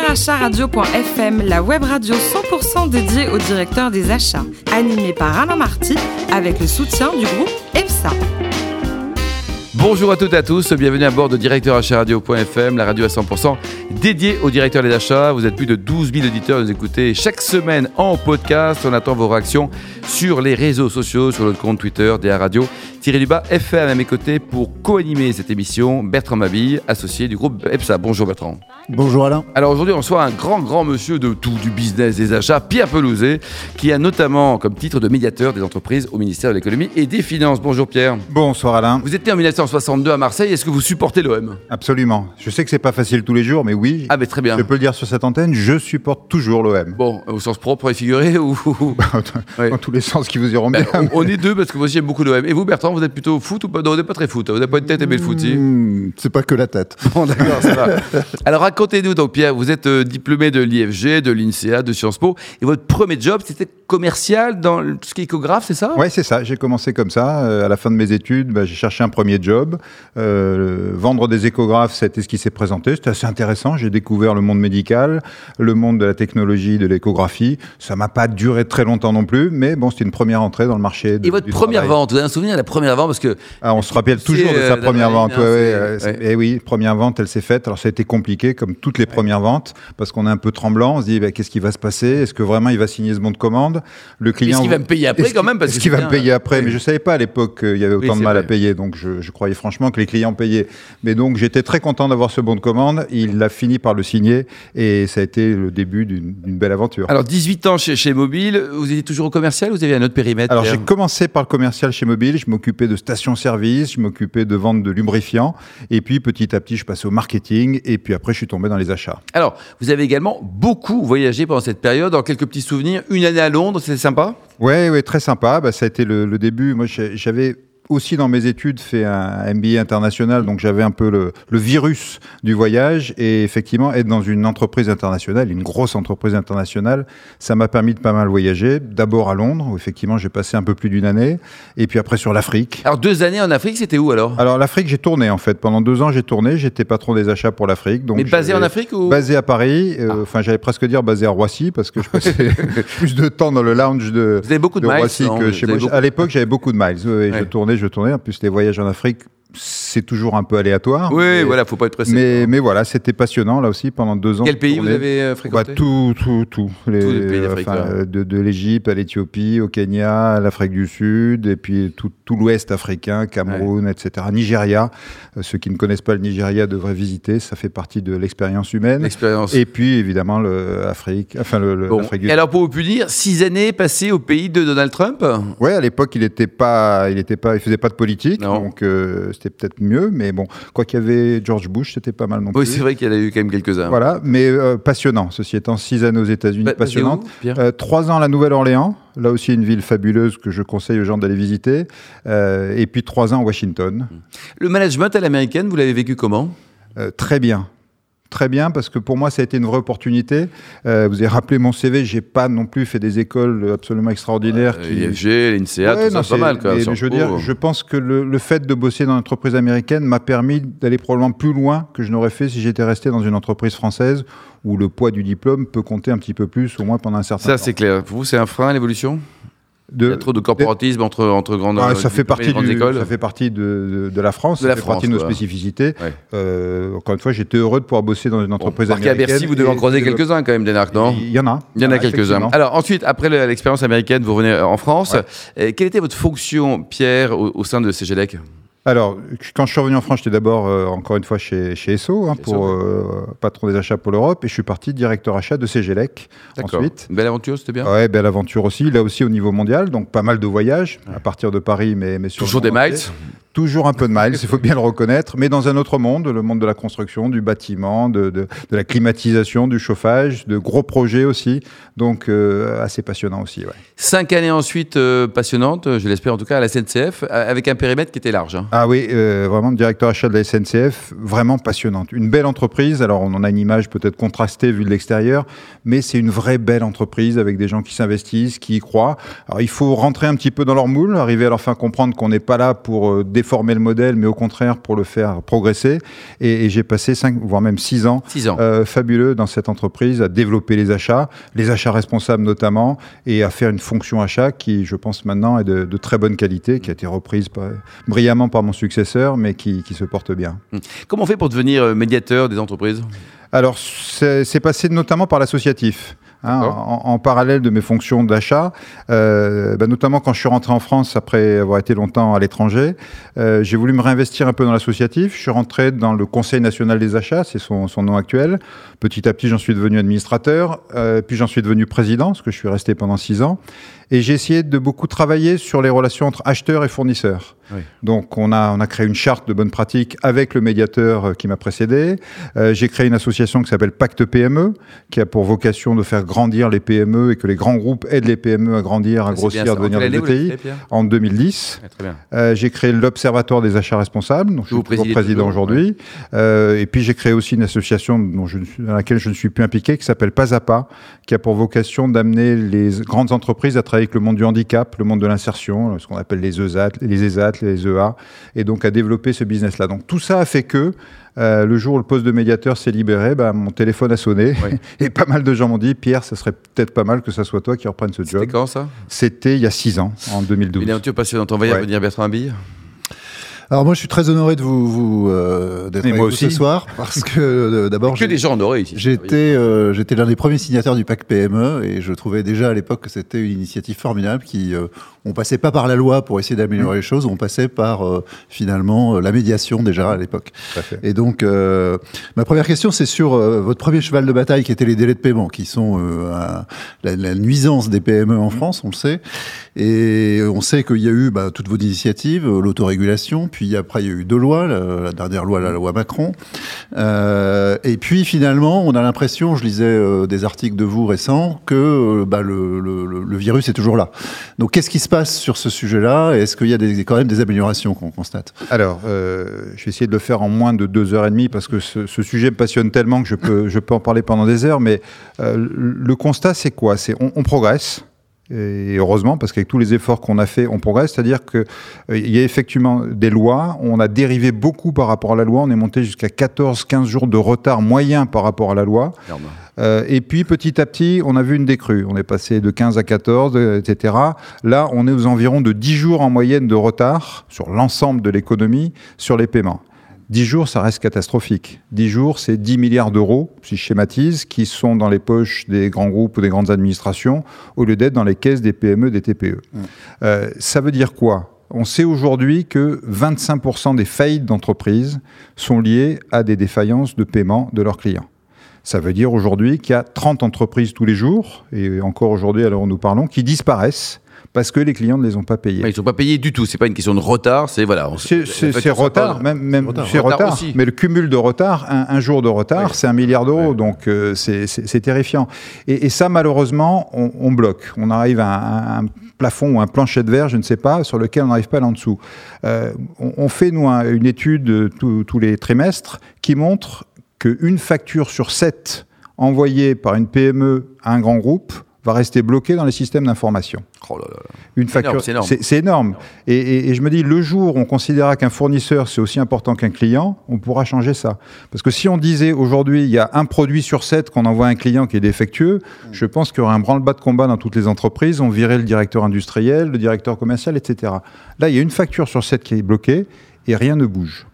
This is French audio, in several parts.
directeuracharadio.fm, la web radio 100% dédiée aux directeurs des achats, animée par Alain Marty avec le soutien du groupe EPSA. Bonjour à toutes et à tous, bienvenue à bord de directeuracharadio.fm, la radio à 100% dédiée aux directeurs des achats. Vous êtes plus de 12 000 auditeurs à nous écouter chaque semaine en podcast. On attend vos réactions sur les réseaux sociaux, sur notre compte Twitter, DA Radio. Thierry Dubas, FM à mes côtés pour co-animer cette émission. Bertrand Mabille, associé du groupe EPSA. Bonjour Bertrand. Bonjour Alain. Alors aujourd'hui, on reçoit un grand, grand monsieur de tout, du business, des achats, Pierre Pelouzet, qui a notamment comme titre de médiateur des entreprises au ministère de l'économie et des finances. Bonjour Pierre. Bonsoir Alain. Vous né en 1962 à Marseille. Est-ce que vous supportez l'OM Absolument. Je sais que c'est pas facile tous les jours, mais oui. Ah, mais très bien. Je peux le dire sur cette antenne, je supporte toujours l'OM. Bon, au sens propre et figuré ou Dans tous les sens qui vous iront bien. Ben, on, on est deux parce que moi j'aime beaucoup l'OM. Et vous, Bertrand, vous êtes plutôt foot ou pas? Non, vous n'êtes pas très foot. Vous n'avez pas une tête aimée le foot, si Hmm, c'est pas que la tête. Bon, d'accord, ça va. Alors racontez-nous, donc Pierre, vous êtes euh, diplômé de l'IFG, de l'INSEA, de Sciences Po, et votre premier job, c'était commercial dans tout ce qui est échographe, c'est ça? Ouais, c'est ça. J'ai commencé comme ça. Euh, à la fin de mes études, bah, j'ai cherché un premier job. Euh, vendre des échographes, c'était ce qui s'est présenté. C'était assez intéressant. J'ai découvert le monde médical, le monde de la technologie, de l'échographie. Ça m'a pas duré très longtemps non plus, mais bon, c'était une première entrée dans le marché. de- Et votre du première travail. vente, vous avez un souvenir la première vente Parce que Ah, on se rappelle toujours de C'est, sa euh, première vente. d'adrénaline, Ouais, ouais, c'est- euh, ouais. c'est- Eh oui, première vente, elle s'est faite. Alors ça a été compliqué, comme toutes les premières ventes, parce qu'on est un peu tremblant. On se dit, bah, qu'est-ce qui va se passer? Est-ce que vraiment il va signer ce bon de commande? Le client. Est-ce qu'il va me payer après quand même? Est-ce qu'il va me payer euh, après. Mais je savais pas à l'époque qu'il y avait Oui, autant de mal à payer, donc je, je croyais franchement que les clients payaient. Mais donc j'étais très content d'avoir ce bon de commande. Il a fini par le signer et ça a été le début d'une belle aventure. Alors 18 ans chez, chez Mobile, vous étiez toujours au commercial ou vous avez un autre périmètre Alors j'ai commencé par le commercial chez Mobile, je m'occupais de stations-service, je m'occupais de vente de lubrifiants, et puis petit à petit je passais au marketing, et puis après je suis tombé dans les achats. Alors, vous avez également beaucoup voyagé pendant cette période, dans quelques petits souvenirs. Une année à Londres, c'était sympa? Ouais, ouais, très sympa. Bah, ça a été le, le début. Moi, j'avais aussi dans mes études fait un MBA international, donc j'avais un peu le, le virus du voyage. Et effectivement, être dans une entreprise internationale, une grosse entreprise internationale, ça m'a permis de pas mal voyager. D'abord à Londres, où effectivement j'ai passé un peu plus d'une année, et puis après sur l'Afrique. Alors, deux années en Afrique, c'était où alors? Alors l'Afrique, j'ai tourné en fait. Pendant deux ans, j'ai tourné. J'étais patron des achats pour l'Afrique. Mais basé en Afrique ou? Basé à Paris. euh, Ah. Enfin, j'allais presque dire basé à Roissy parce que je passais plus de temps dans le lounge de, Vous avez beaucoup de, de miles Roissy non? que chez moi. À l'époque, j'avais beaucoup de miles. Ouais. Je tournais, je tournais. En plus, les voyages en Afrique, c'est toujours un peu aléatoire. Oui, mais, voilà, faut pas être pressé. Mais, mais voilà, c'était passionnant là aussi pendant deux ans. Quel pays vous avez euh, Bah, fréquenté tout, tout, tout. Tous les pays enfin, de de l'Égypte à l'Éthiopie, au Kenya, à l'Afrique du Sud, et puis tout, tout l'Ouest africain, Cameroun, etc. Nigeria. Euh, Ceux qui ne connaissent pas le Nigeria devraient visiter. Ça fait partie de l'expérience humaine. L'expérience. Et puis évidemment l'Afrique, enfin le, le- Bon. l'Afrique du Et alors, pour vous punir, six années passées au pays de Donald Trump? Ouais, à l'époque, il était pas, il était pas, il faisait pas de politique, Non. donc euh, c'était peut-être mieux. Mais bon, quoi qu'il y avait George Bush, c'était pas mal non Oui, plus. c'est vrai qu'il y en a eu quand même quelques-uns. Voilà, mais euh, passionnant. Ceci étant, six années aux États-Unis, Bah, passionnante. où, Euh, trois ans à la Nouvelle-Orléans, là aussi une ville fabuleuse que je conseille aux gens d'aller visiter. Euh, et puis trois ans à Washington. Le management à l'américaine, vous l'avez vécu comment? Très bien. Très bien, parce que pour moi, ça a été une vraie opportunité. Euh, vous avez rappelé mon CV, j'ai pas non plus fait des écoles absolument extraordinaires. qui- l'IFG, l'INSEA, Ouais, tout non, ça, pas mal. Quoi, mais- mais je veux dire, je pense que le, le fait de bosser dans une entreprise américaine m'a permis d'aller probablement plus loin que je n'aurais fait si j'étais resté dans une entreprise française où le poids du diplôme peut compter un petit peu plus, au moins pendant un certain Ça, temps. c'est clair. Pour vous, c'est un frein, l'évolution? Il y De- a trop de corporatisme entre, entre grandes, Ah, ça, fait partie grandes du- écoles ça fait partie de, de- de la France, De ça la fait France, partie de nos voilà. spécificités. Ouais. Euh, encore une fois, j'étais heureux de pouvoir bosser dans une entreprise à américaine. Bercy, vous devez en croiser quelques-uns quand même, Denarc, non Il y en a. Il y en a Ah, quelques-uns. Alors ensuite, après le- l'expérience américaine, vous revenez en France. Euh, quelle était votre fonction, Pierre, au, au sein de CGLEC Alors, quand je suis revenu en France, j'étais d'abord, euh, encore une fois, chez, chez Esso, hein, pour euh, patron des achats pour l'Europe, et je suis parti directeur achat de CGLEC ensuite. Belle aventure, c'était bien. Ouais, belle aventure aussi, là aussi au niveau mondial, donc pas mal de voyages, à partir de Paris, mais, mais sur Toujours des miles. Toujours un peu de miles, il faut bien le reconnaître, mais dans un autre monde, le monde de la construction, du bâtiment, de, de, de la climatisation, du chauffage, de gros projets aussi, donc euh, assez passionnant aussi. Ouais. Cinq années ensuite euh, passionnantes, je l'espère en tout cas, à la SNCF, avec un périmètre qui était large. hein. Ah oui, euh, vraiment directeur achat de la SNCF, vraiment passionnante. Une belle entreprise, alors on en a une image peut-être contrastée vue de l'extérieur, mais c'est une vraie belle entreprise avec des gens qui s'investissent, qui y croient. Alors il faut rentrer un petit peu dans leur moule, arriver à leur faire comprendre qu'on n'est pas là pour défendre déformer le modèle, mais au contraire pour le faire progresser. Et, j'ai passé 5, voire même 6 ans, Six ans. euh, fabuleux dans cette entreprise à développer les achats, les achats responsables notamment, et à faire une fonction achat qui, je pense maintenant, est de, de très bonne qualité, qui a été reprise par- brillamment par mon successeur, mais qui, qui se porte bien. Comment on fait pour devenir euh, médiateur des entreprises? Alors, c'est passé notamment par l'associatif. Hein, en, en parallèle de mes fonctions d'achat, euh, bah, notamment quand je suis rentré en France après avoir été longtemps à l'étranger, euh, j'ai voulu me réinvestir un peu dans l'associatif. Je suis rentré dans le Conseil national des achats, c'est son, son nom actuel. Petit à petit, j'en suis devenu administrateur, euh, puis j'en suis devenu président, parce que je suis resté pendant six ans. Et j'ai essayé de beaucoup travailler sur les relations entre acheteurs et fournisseurs. Oui. Donc, on a, on a créé une charte de bonnes pratiques avec le médiateur euh, qui m'a précédé. Euh, j'ai créé une association qui s'appelle Pacte PME, qui a pour vocation de faire grandir les PME et que les grands groupes aident les PME à grandir, à bien grossir, à devenir des ETI. En 2010, Ouais, Très bien. euh, j'ai créé l'Observatoire des achats responsables, dont je suis toujours président aujourd'hui. Euh, et puis j'ai créé aussi une association dont je, dans laquelle je ne suis plus impliqué, qui s'appelle Pas à Pas, qui a pour vocation d'amener les grandes entreprises à travailler avec le monde du handicap, le monde de l'insertion, ce qu'on appelle les ESAT, les ESAT, les EA, et donc à développer ce business-là. Donc tout ça a fait que euh, le jour où le poste de médiateur s'est libéré, bah, mon téléphone a sonné Oui. et pas mal de gens m'ont dit Pierre, ce serait peut-être pas mal que ça soit toi qui reprenne ce C'était job. quand ça? C'était il y a six ans, en 2012. Une aventure passionnante. On y Ouais. revenir, Bertrand Habille. Alors moi, je suis très honoré de vous, vous euh, d'être avec moi vous aussi. ce soir parce que euh, d'abord Que j'ai- des gens honorés ici. J'étais euh, j'étais l'un des premiers signataires du pacte PME et je trouvais déjà à l'époque que c'était une initiative formidable qui euh, on passait pas par la loi pour essayer d'améliorer les choses, on passait par euh, finalement euh, la médiation déjà à l'époque. Et donc euh, ma première question c'est sur euh, votre premier cheval de bataille qui était les délais de paiement qui sont euh, un- la, la nuisance des PME en France, on le sait. Et on sait qu'il y a eu bah, toutes vos initiatives, euh, l'autorégulation, puis après il y a eu deux lois, la, dernière loi, la loi Macron. Euh, et puis finalement, on a l'impression, je lisais euh, des articles de vous récents, que bah, le, virus est toujours là. Donc qu'est-ce qui se passe sur ce sujet-là? Et Est-ce qu'il y a quand même des améliorations qu'on constate? Alors, je vais essayer de le faire en moins de deux heures et demie parce que ce, sujet me passionne tellement que je peux, en parler pendant des heures. Mais le constat, c'est quoi? C'est on, on progresse. Et heureusement, parce qu'avec tous les efforts qu'on a fait, on progresse. C'est-à-dire qu'il y a effectivement des lois. On a dérivé beaucoup par rapport à la loi. On est monté jusqu'à 14-15 jours de retard moyen par rapport à la loi. Euh, et puis petit à petit, on a vu une décrue. On est passé de 15 à 14, euh, etc. Là, on est aux environs de 10 jours en moyenne de retard sur l'ensemble de l'économie sur les paiements. 10 jours, ça reste catastrophique. 10 jours, c'est 10 milliards d'euros, si je schématise, qui sont dans les poches des grands groupes ou des grandes administrations, au lieu d'être dans les caisses des PME, des TPE. Euh, ça veut dire quoi? On sait aujourd'hui que 25% des faillites d'entreprises sont liées à des défaillances de paiement de leurs clients. Ça veut dire aujourd'hui qu'il y a 30 entreprises tous les jours, et encore aujourd'hui, à l'heure où nous parlons, qui disparaissent parce que les clients ne les ont pas payés. Ouais, ils ne sont pas payés du tout. C'est pas une question de retard. C'est voilà. C'est- retard, pas- même, même Retard. c'est Retard retard. aussi. Mais le cumul de retard, un, un jour de retard, Oui. c'est un milliard d'euros, donc euh, c'est- terrifiant. Et, et ça, malheureusement, on, on bloque. On arrive à un, un plafond ou un plancher de verre, je ne sais pas, sur lequel on n'arrive pas là en dessous. Euh, on, on fait, nous, un- une étude euh, tous- tous les trimestres qui montre qu'une facture sur sept envoyée par une PME à un grand groupe va rester bloquée dans les systèmes d'information. Oh. Une facture, c'est énorme. Et, et- et je me dis, le jour où on considérera qu'un fournisseur c'est aussi important qu'un client, on pourra changer ça. Parce que si on disait aujourd'hui, il y a un produit sur sept qu'on envoie à un client qui est défectueux, je pense qu'il y aurait un branle-bas de combat dans toutes les entreprises. On virait le directeur industriel, le directeur commercial, etc. Là, il y a une facture sur sept qui est bloquée et rien ne bouge.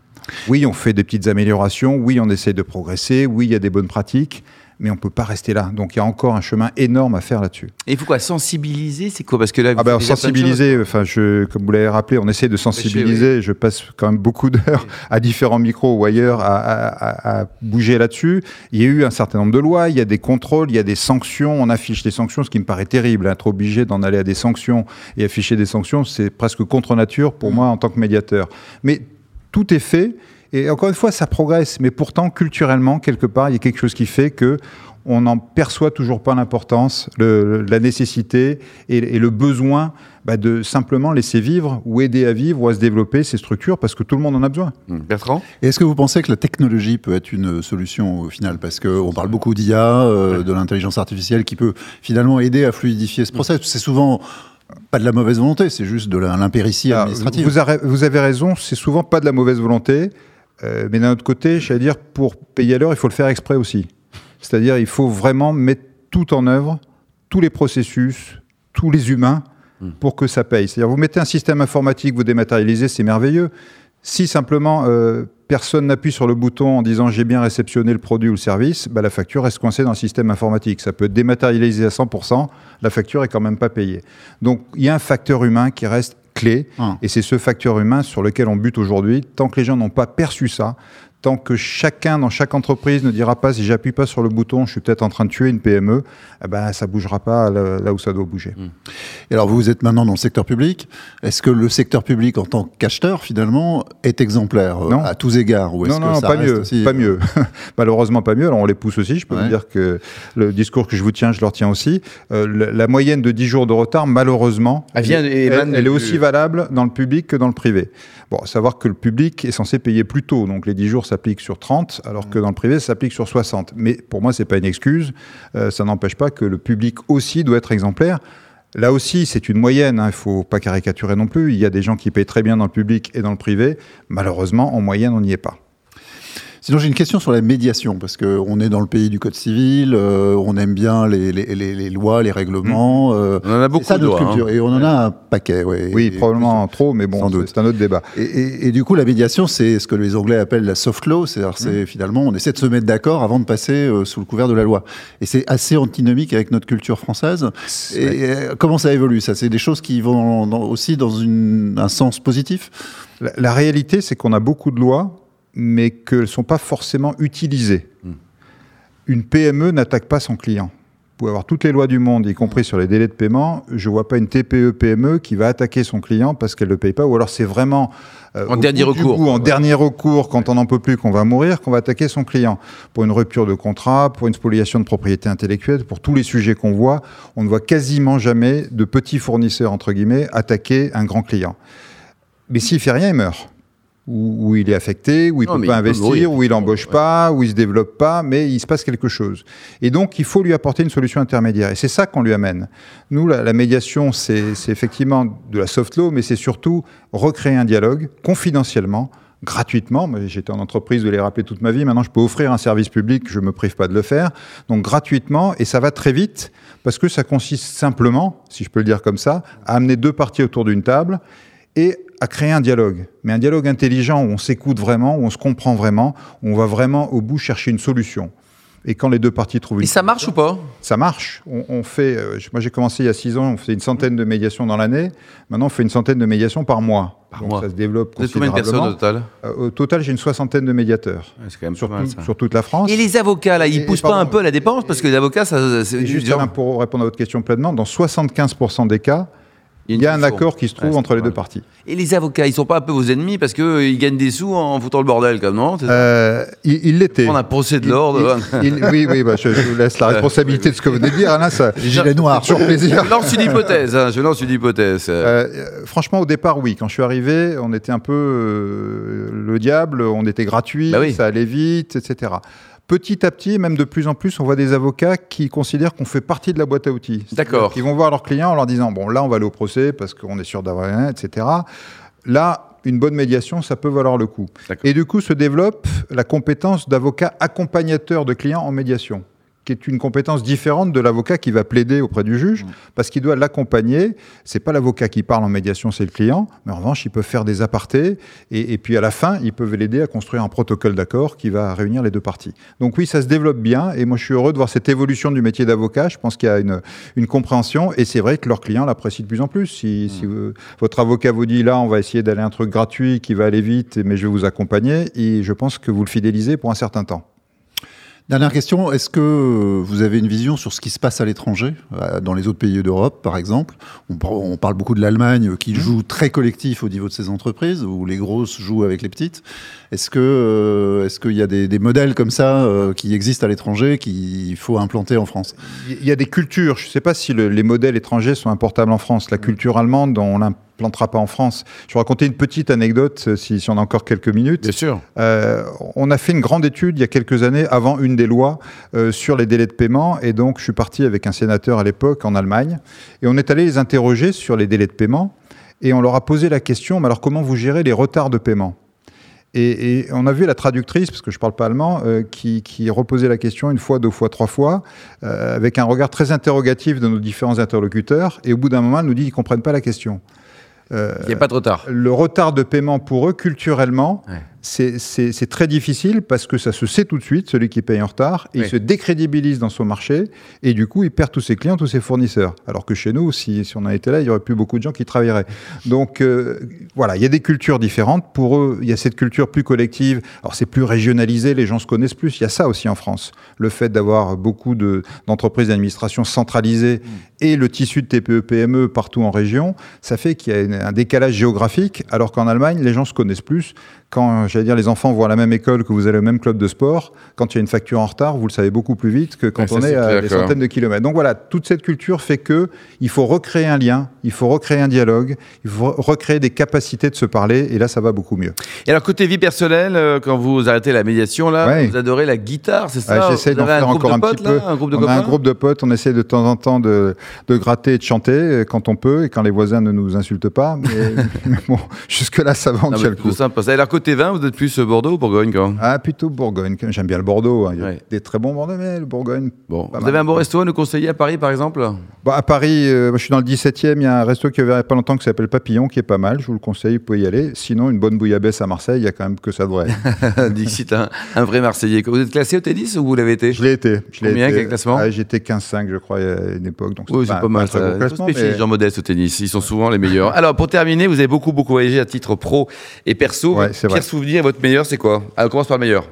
Oui, on fait des petites améliorations. Oui, on essaie de progresser. Oui, il y a des bonnes pratiques. Mais on ne peut pas rester là. Donc il y a encore un chemin énorme à faire là-dessus. Et il faut quoi Sensibiliser C'est quoi? Parce que là, vous Ah choses. sensibiliser, enfin, je, comme vous l'avez rappelé, on essaie de sensibiliser. Je passe quand même beaucoup d'heures à différents micros ou ailleurs à, à- à- à bouger là-dessus. Il y a eu un certain nombre de lois, il y a des contrôles, il y a des sanctions. On affiche des sanctions, ce qui me paraît terrible. Être obligé d'en aller à des sanctions et afficher des sanctions, c'est presque contre nature pour moi en tant que médiateur. Mais tout est fait. Et encore une fois, ça progresse. Mais pourtant, culturellement, quelque part, il y a quelque chose qui fait que on n'en perçoit toujours pas l'importance, la nécessité et, et le besoin bah, de simplement laisser vivre ou aider à vivre ou à se développer ces structures parce que tout le monde en a besoin. Hum, Bertrand? Et Est-ce que vous pensez que la technologie peut être une solution au final? Parce qu'on parle beaucoup d'IA, euh, de l'intelligence artificielle qui peut finalement aider à fluidifier ce process. C'est souvent Pas de la mauvaise volonté, c'est juste de l'impéritie administrative. Vous, avez- vous avez raison, c'est souvent pas de la mauvaise volonté, euh, mais d'un autre côté, dire, pour payer à l'heure, il faut le faire exprès aussi. C'est-à-dire, il faut vraiment mettre tout en œuvre, tous les processus, tous les humains, pour que ça paye. C'est-à-dire, vous mettez un système informatique, vous dématérialisez, c'est merveilleux. Si simplement euh, personne n'appuie sur le bouton en disant j'ai bien réceptionné le produit ou le service, bah, la facture reste coincée dans le système informatique. Ça peut être dématérialisé à 100%, la facture est quand même pas payée. Donc il y a un facteur humain qui reste clé, Ah. et c'est ce facteur humain sur lequel on bute aujourd'hui. Tant que les gens n'ont pas perçu ça, tant que chacun dans chaque entreprise ne dira pas si j'appuie pas sur le bouton, je suis peut-être en train de tuer une PME, eh ben, ça bougera pas là, là où ça doit bouger. Et alors vous êtes maintenant dans le secteur public. Est-ce que le secteur public en tant qu'acheteur finalement est exemplaire euh, Non. à tous égards ou est-ce Non, que non, ça pas reste mieux, aussi, pas euh, mieux. Malheureusement, pas mieux. Alors, on les pousse aussi. Je peux Ouais. vous dire que le discours que je vous tiens, je le retiens aussi. Euh, la, la moyenne de 10 jours de retard, malheureusement, Elle vient- elle, est aussi valable dans le public que dans le privé. Bon, à savoir que le public est censé payer plus tôt. Donc, les 10 jours s'appliquent sur 30, alors que dans le privé, ça s'applique sur 60. Mais pour moi, c'est pas une excuse. Euh, ça n'empêche pas que le public aussi doit être exemplaire. Là aussi, c'est une moyenne, hein, il faut pas caricaturer non plus. Il y a des gens qui payent très bien dans le public et dans le privé. Malheureusement, en moyenne, on n'y est pas. Sinon, j'ai une question sur la médiation, parce qu'on est dans le pays du Code civil, euh, on aime bien les, les, les- les lois, les règlements. euh, On en a beaucoup ça de notre lois, hein. culture, et on en a un paquet. Ouais, Oui, Et- probablement trop, mais bon, c'est- un autre débat. Et, et- et du coup, la médiation, c'est ce que les Anglais appellent la soft law, c'est-à-dire Mmh. c'est finalement on essaie de se mettre d'accord avant de passer euh, sous le couvert de la loi. Et c'est assez antinomique avec notre culture française. Et euh, comment ça évolue Ça, c'est des choses qui vont dans- aussi dans une- un sens positif? La, la réalité, c'est qu'on a beaucoup de lois, mais qu'elles ne sont pas forcément utilisées. Une PME n'attaque pas son client. Vous pouvez avoir toutes les lois du monde, y compris sur les délais de paiement. Je ne vois pas une TPE-PME qui va attaquer son client parce qu'elle ne le paye pas, ou alors c'est vraiment euh, En dernier recours. en Ouais. dernier recours, quand on n'en peut plus, qu'on va mourir, qu'on va attaquer son client. Pour une rupture de contrat, pour une spoliation de propriété intellectuelle, pour tous les sujets qu'on voit, on ne voit quasiment jamais de petits fournisseurs, entre guillemets, attaquer un grand client. Mais s'il fait rien, il meurt. Ou, ou il est affecté, ou il Non, peut pas peut investir, ou il embauche pas, ou il se développe pas, mais il se passe quelque chose. Et donc, il faut lui apporter une solution intermédiaire. Et c'est ça qu'on lui amène. Nous, la, la médiation, c'est c'est effectivement de la soft law, mais c'est surtout recréer un dialogue confidentiellement, gratuitement. Moi, J'étais en entreprise de les rappeler toute ma vie. Maintenant, je peux offrir un service public, je me prive pas de le faire. Donc, gratuitement, et ça va très vite, parce que ça consiste simplement, si je peux le dire comme ça, à amener deux parties autour d'une table et à créer un dialogue. Mais un dialogue intelligent où on s'écoute vraiment, où on se comprend vraiment, où on va vraiment au bout chercher une solution. Et quand les deux parties trouvent une Et ça marche ou pas? ça marche. On, on fait, euh, moi j'ai commencé il y a six ans, on faisait une centaine de médiations dans l'année. Maintenant, on fait une centaine de médiations par mois. Par Donc mois. ça se développe Vous êtes combien de personnes au considérablement. total? Euh, au total, j'ai une soixantaine de médiateurs Ouais, C'est quand même sur, mal tout- sur toute la France. Et les avocats, là, ils Et- poussent et pas un peu à la dépense? Parce que les avocats, ça, c'est juste pour répondre à votre question pleinement, dans 75% des cas, il y a un accord qui se trouve Ouais, entre les deux parties. Et les avocats, ils sont pas un peu vos ennemis parce qu'ils gagnent des sous en foutant le bordel, comme non Euh, il il l'était. On a procès de l'ordre. il- oui, oui, bah, je, je vous laisse la responsabilité de ce que vous venez de dire. Alain, ça, Les gilets noirs. toujours plaisir. Je lance une hypothèse, hein, je lance une hypothèse. Euh, euh, franchement, au départ, oui. Quand je suis arrivé, on était un peu euh, le diable, on était gratuit, Bah oui. ça allait vite, etc. Petit à petit, même de plus en plus, on voit des avocats qui considèrent qu'on fait partie de la boîte à outils. D'accord. Ils vont voir leurs clients en leur disant bon, là, on va aller au procès parce qu'on est sûr d'avoir rien, etc. Là, une bonne médiation, ça peut valoir le coup. Et du coup, se développe la compétence d'avocat accompagnateur de clients en médiation qui est une compétence différente de l'avocat qui va plaider auprès du juge, parce qu'il doit l'accompagner. C'est pas l'avocat qui parle en médiation, c'est le client. Mais en revanche, il peut faire des apartés, et, et puis à la fin, ils peuvent l'aider à construire un protocole d'accord qui va réunir les deux parties. Donc oui, ça se développe bien, et moi je suis heureux de voir cette évolution du métier d'avocat. Je pense qu'il y a une, une compréhension, et c'est vrai que leurs clients l'apprécient de plus en plus. Si, si vous- votre avocat vous dit là, on va essayer d'aller un truc gratuit qui va aller vite, mais je vais vous accompagner, et je pense que vous le fidélisez pour un certain temps. Dernière question, est-ce que vous avez une vision sur ce qui se passe à l'étranger, euh, dans les autres pays d'Europe par exemple? On, par- on parle beaucoup de l'Allemagne qui joue très collectif au niveau de ses entreprises, où les grosses jouent avec les petites. Est-ce que euh, est-ce qu'il y a des, des modèles comme ça euh, qui existent à l'étranger qu'il faut implanter en France? Il y a des cultures. Je ne sais pas si le- les modèles étrangers sont importables en France. La culture allemande, on l'im- plantera pas en France. Je vais raconter une petite anecdote, euh, si, si on a encore quelques minutes. Bien sûr. Euh, on a fait une grande étude il y a quelques années, avant une des lois, euh, sur les délais de paiement. Et donc, je suis parti avec un sénateur à l'époque en Allemagne. Et on est allé les interroger sur les délais de paiement. Et on leur a posé la question, mais alors comment vous gérez les retards de paiement? Et, et, on a vu la traductrice, parce que je ne parle pas allemand, euh, qui, qui, reposait la question une fois, deux fois, trois fois, euh, avec un regard très interrogatif de nos différents interlocuteurs. Et au bout d'un moment, elle nous dit qu'ils ne comprennent pas la question. Euh, Il n'y a pas de retard. Le retard de paiement pour eux, culturellement, ouais c'est très difficile parce que ça se sait tout de suite, celui qui paye en retard, et oui. il se décrédibilise dans son marché, et du coup, il perd tous ses clients, tous ses fournisseurs. Alors que chez nous, si, si on a été là, il n'y aurait plus beaucoup de gens qui travailleraient. Donc, euh, voilà, il y a des cultures différentes. Pour eux, il y a cette culture plus collective. Alors, c'est plus régionalisé, les gens se connaissent plus. Il y a ça aussi en France. Le fait d'avoir beaucoup d'entreprises de, d'administration centralisées mmh. et le tissu de TPE-PME partout en région, ça fait qu'il y a un décalage géographique, alors qu'en Allemagne, les gens se connaissent plus quand, j'allais dire, les enfants vont à la même école, que vous allez au même club de sport, quand il y a une facture en retard, vous le savez beaucoup plus vite que quand ouais, on est, est à des centaines de kilomètres. Donc voilà, toute cette culture fait que il faut recréer un lien, il faut recréer un dialogue, il faut recréer des capacités de se parler, et là, ça va beaucoup mieux. Et alors, côté vie personnelle, euh, quand vous arrêtez la médiation, là, ouais. vous adorez la guitare, c'est ça ouais, J'essaie d'en faire encore un potes, petit peu. Un groupe de on copains a un groupe de potes, on essaie de temps en temps de, de gratter et de chanter euh, quand on peut, et quand les voisins ne nous insultent pas. Mais, mais bon, jusque-là, ça va, on tient le coup. Sympa. Et alors, côté vin, vous êtes plus Bordeaux ou Bourgogne quand Ah, plutôt Bourgogne. J'aime bien le Bordeaux. Hein. Il y a ouais. des très bons Bordeaux, mais le Bourgogne. Bon. Vous avez un bon resto à nous conseiller à Paris, par exemple? Bah, À Paris, euh, je suis dans le 17e. Il y a un resto qui a ouvert il n'y a pas longtemps qui s'appelle Papillon, qui est pas mal. Je vous le conseille, vous pouvez y aller. Sinon, une bonne bouillabaisse à Marseille, il y a quand même que ça devrait. Dixit, un, un, vrai Marseillais. Vous êtes classé au tennis ou vous l'avez été? Je l'ai été. Je Combien, été. quel classement ah, J'étais 15-5, je crois, à une époque. Donc oui, c'est pas, mal. Pas ça. classement, mais... les gens modestes au tennis. Ils sont souvent les meilleurs. Alors, pour terminer, vous avez beaucoup, beaucoup voyagé à titre pro et perso. Ouais, Pire vrai. Souvenir, votre meilleur, c'est quoi? Alors, commence par le meilleur.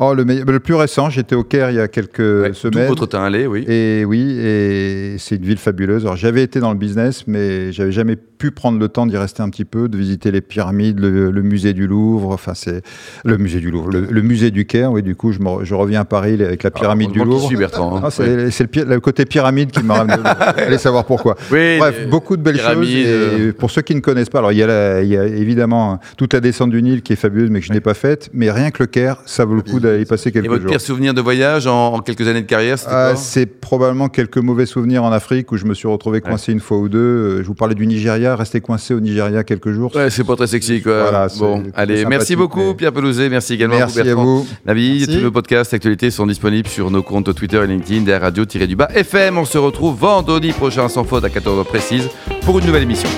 Oh, le, meilleur, le plus récent, j'étais au Caire il y a quelques ouais, semaines. Tout votre temps allé, oui. Et oui, et c'est une ville fabuleuse. Alors j'avais été dans le business, mais j'avais jamais pu prendre le temps d'y rester un petit peu, de visiter les pyramides, le, le musée du Louvre. Enfin, c'est le musée du Louvre, le, le, musée du Caire. Oui, du coup, je, me, je reviens à Paris avec la pyramide Alors, du Louvre. Bertrand, hein. ah, c'est oui. le, le, côté pyramide qui m'a ramené. Allez savoir pourquoi. Oui, Bref, beaucoup de belles choses. Et euh... pour ceux qui ne connaissent pas, alors il y, a la, il y a évidemment toute la descente du Nil qui est fabuleuse, mais que je n'ai pas faite. Mais rien que le Caire, ça vaut le coup d'aller passer quelques jours pire souvenir de voyage en, en quelques années de carrière ah, C'est probablement quelques mauvais souvenirs en Afrique où je me suis retrouvé coincé ouais. une fois ou deux. Je vous parlais du Nigeria, rester coincé au Nigeria quelques jours. Ouais, c'est pas très sexy quoi. Voilà, bon, allez, merci beaucoup mais... Pierre Pelouzet, merci également merci vous, à vous. Navi, tous nos podcasts, actualités sont disponibles sur nos comptes Twitter et LinkedIn der radio-du-bas FM. On se retrouve vendredi prochain sans faute à 14h précise pour une nouvelle émission.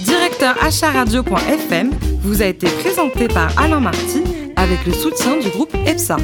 Directeur acharadio.fm vous a été présenté par Alain Marty avec le soutien du groupe EPSA.